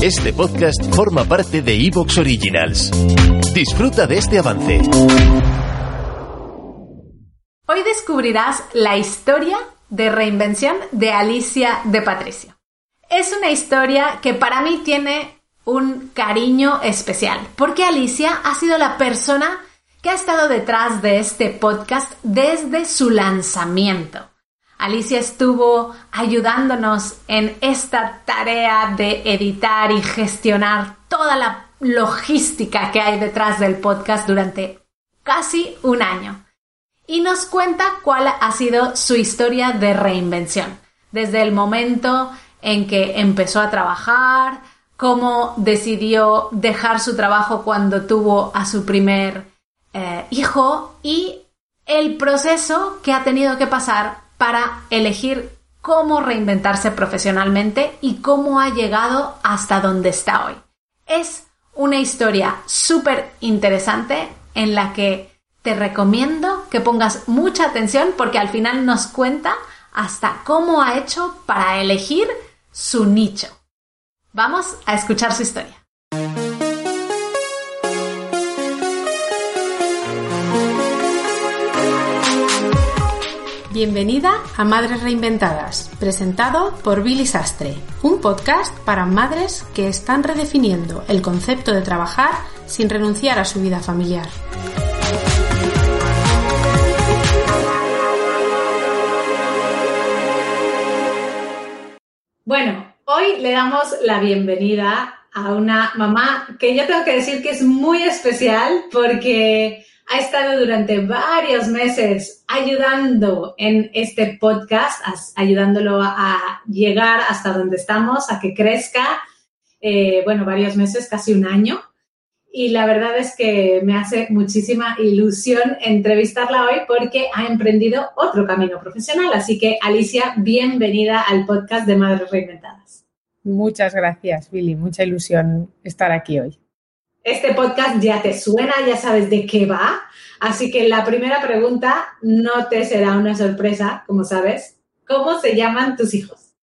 Este podcast forma parte de Evox Originals. Disfruta de este avance. Hoy descubrirás la historia de reinvención de Alicia de Patricio. Es una historia que para mí tiene un cariño especial, porque Alicia ha sido la persona que ha estado detrás de este podcast desde su lanzamiento. Alicia estuvo ayudándonos en esta tarea de editar y gestionar toda la logística que hay detrás del podcast durante casi un año. Y nos cuenta cuál ha sido su historia de reinvención, desde el momento en que empezó a trabajar, cómo decidió dejar su trabajo cuando tuvo a su primer eh, hijo y el proceso que ha tenido que pasar para elegir cómo reinventarse profesionalmente y cómo ha llegado hasta donde está hoy. Es una historia súper interesante en la que te recomiendo que pongas mucha atención porque al final nos cuenta hasta cómo ha hecho para elegir su nicho. Vamos a escuchar su historia. Bienvenida a Madres Reinventadas, presentado por Billy Sastre, un podcast para madres que están redefiniendo el concepto de trabajar sin renunciar a su vida familiar. Bueno, hoy le damos la bienvenida a una mamá que yo tengo que decir que es muy especial porque ha estado durante varios meses ayudando en este podcast, ayudándolo a llegar hasta donde estamos, a que crezca, eh, bueno, varios meses, casi un año. Y la verdad es que me hace muchísima ilusión entrevistarla hoy porque ha emprendido otro camino profesional. Así que, Alicia, bienvenida al podcast de Madres Reinventadas. Muchas gracias, Billy. Mucha ilusión estar aquí hoy. Este podcast ya te suena, ya sabes de qué va. Así que la primera pregunta no te será una sorpresa, como sabes. ¿Cómo se llaman tus hijos?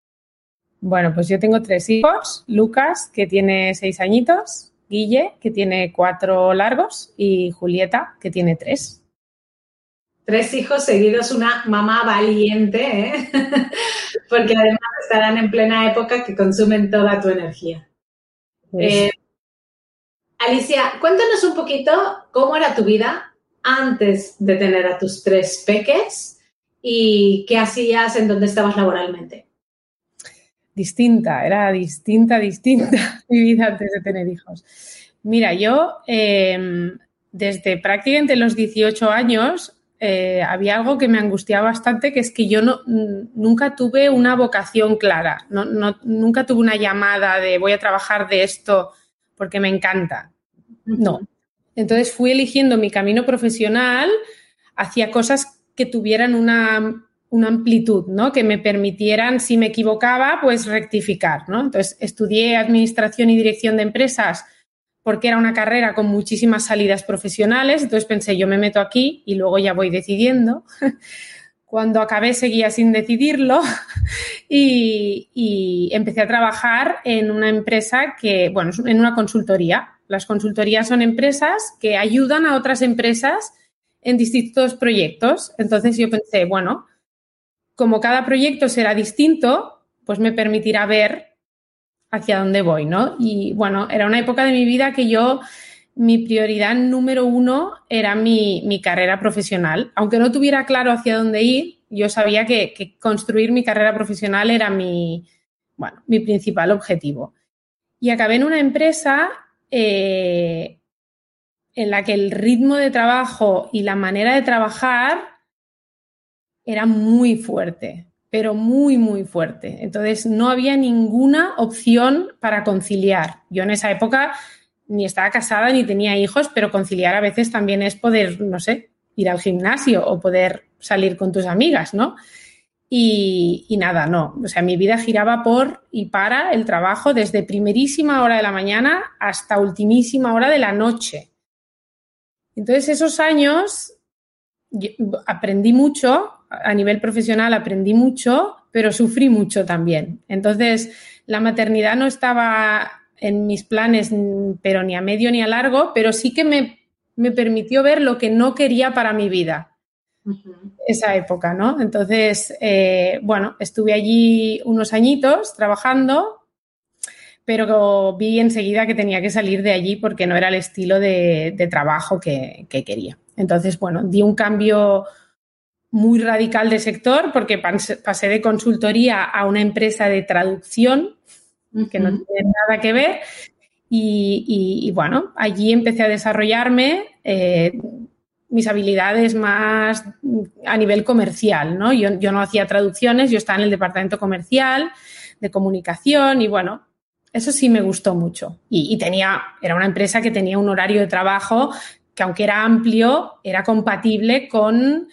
Bueno, pues yo tengo tres hijos. Lucas, que tiene seis añitos, Guille, que tiene cuatro largos, y Julieta, que tiene tres. Tres hijos seguidos, una mamá valiente, ¿eh? porque además estarán en plena época que consumen toda tu energía. Pues eh, Alicia, cuéntanos un poquito cómo era tu vida antes de tener a tus tres peques y qué hacías en donde estabas laboralmente. Distinta, era distinta, distinta mi vida antes de tener hijos. Mira, yo em, desde prácticamente los 18 años eh, había algo que me angustiaba bastante, que es que yo no, nunca tuve una vocación clara, nunca tuve una llamada de voy a trabajar de esto porque me encanta. No. Entonces fui eligiendo mi camino profesional hacia cosas que tuvieran una, amplitud, ¿no? Que me permitieran, si me equivocaba, pues rectificar, ¿no? Entonces estudié administración y dirección de empresas porque era una carrera con muchísimas salidas profesionales, entonces pensé, yo me meto aquí y luego ya voy decidiendo. Cuando acabé seguía sin decidirlo y empecé a trabajar en una empresa que, bueno, en una consultoría las consultorías son empresas que ayudan a otras empresas en distintos proyectos. Entonces yo pensé, bueno, como cada proyecto será distinto, pues me permitirá ver hacia dónde voy, ¿no? Y bueno, era una época de mi vida que yo, mi prioridad número uno era mi, carrera profesional. Aunque no tuviera claro hacia dónde ir, yo sabía que, que construir mi carrera profesional era mi, bueno, mi principal objetivo. Y acabé en una empresa eh, en la que el ritmo de trabajo y la manera de trabajar era muy fuerte, pero muy, muy fuerte. Entonces no había ninguna opción para conciliar. Yo en esa época ni estaba casada ni tenía hijos, pero conciliar a veces también es poder, no sé, ir al gimnasio o poder salir con tus amigas, ¿no? Y, nada, no. O sea, mi vida giraba por y para el trabajo desde primerísima hora de la mañana hasta ultimísima hora de la noche. Entonces, esos años aprendí mucho, a nivel profesional aprendí mucho, pero sufrí mucho también. Entonces, la maternidad no estaba en mis planes, pero ni a medio ni a largo, pero sí que me, me permitió ver lo que no quería para mi vida. Esa época, ¿no? Entonces, eh, bueno, estuve allí unos añitos trabajando, pero vi enseguida que tenía que salir de allí porque no era el estilo de, trabajo que, quería. Entonces, bueno, di un cambio muy radical de sector porque pasé de consultoría a una empresa de traducción que no tiene nada que ver. Y, bueno, allí empecé a desarrollarme eh, mis habilidades más a nivel comercial, ¿no? Yo, no hacía traducciones, yo estaba en el departamento comercial, de comunicación y bueno, eso sí me gustó mucho. Y, tenía, era una empresa que tenía un horario de trabajo que aunque era amplio, era compatible con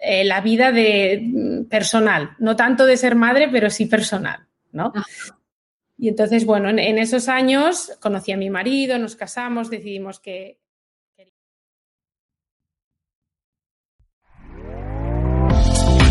eh, la vida de mm, personal, no tanto de ser madre, pero sí personal, ¿no? Y entonces, bueno, en, esos años conocí a mi marido, nos casamos, decidimos que...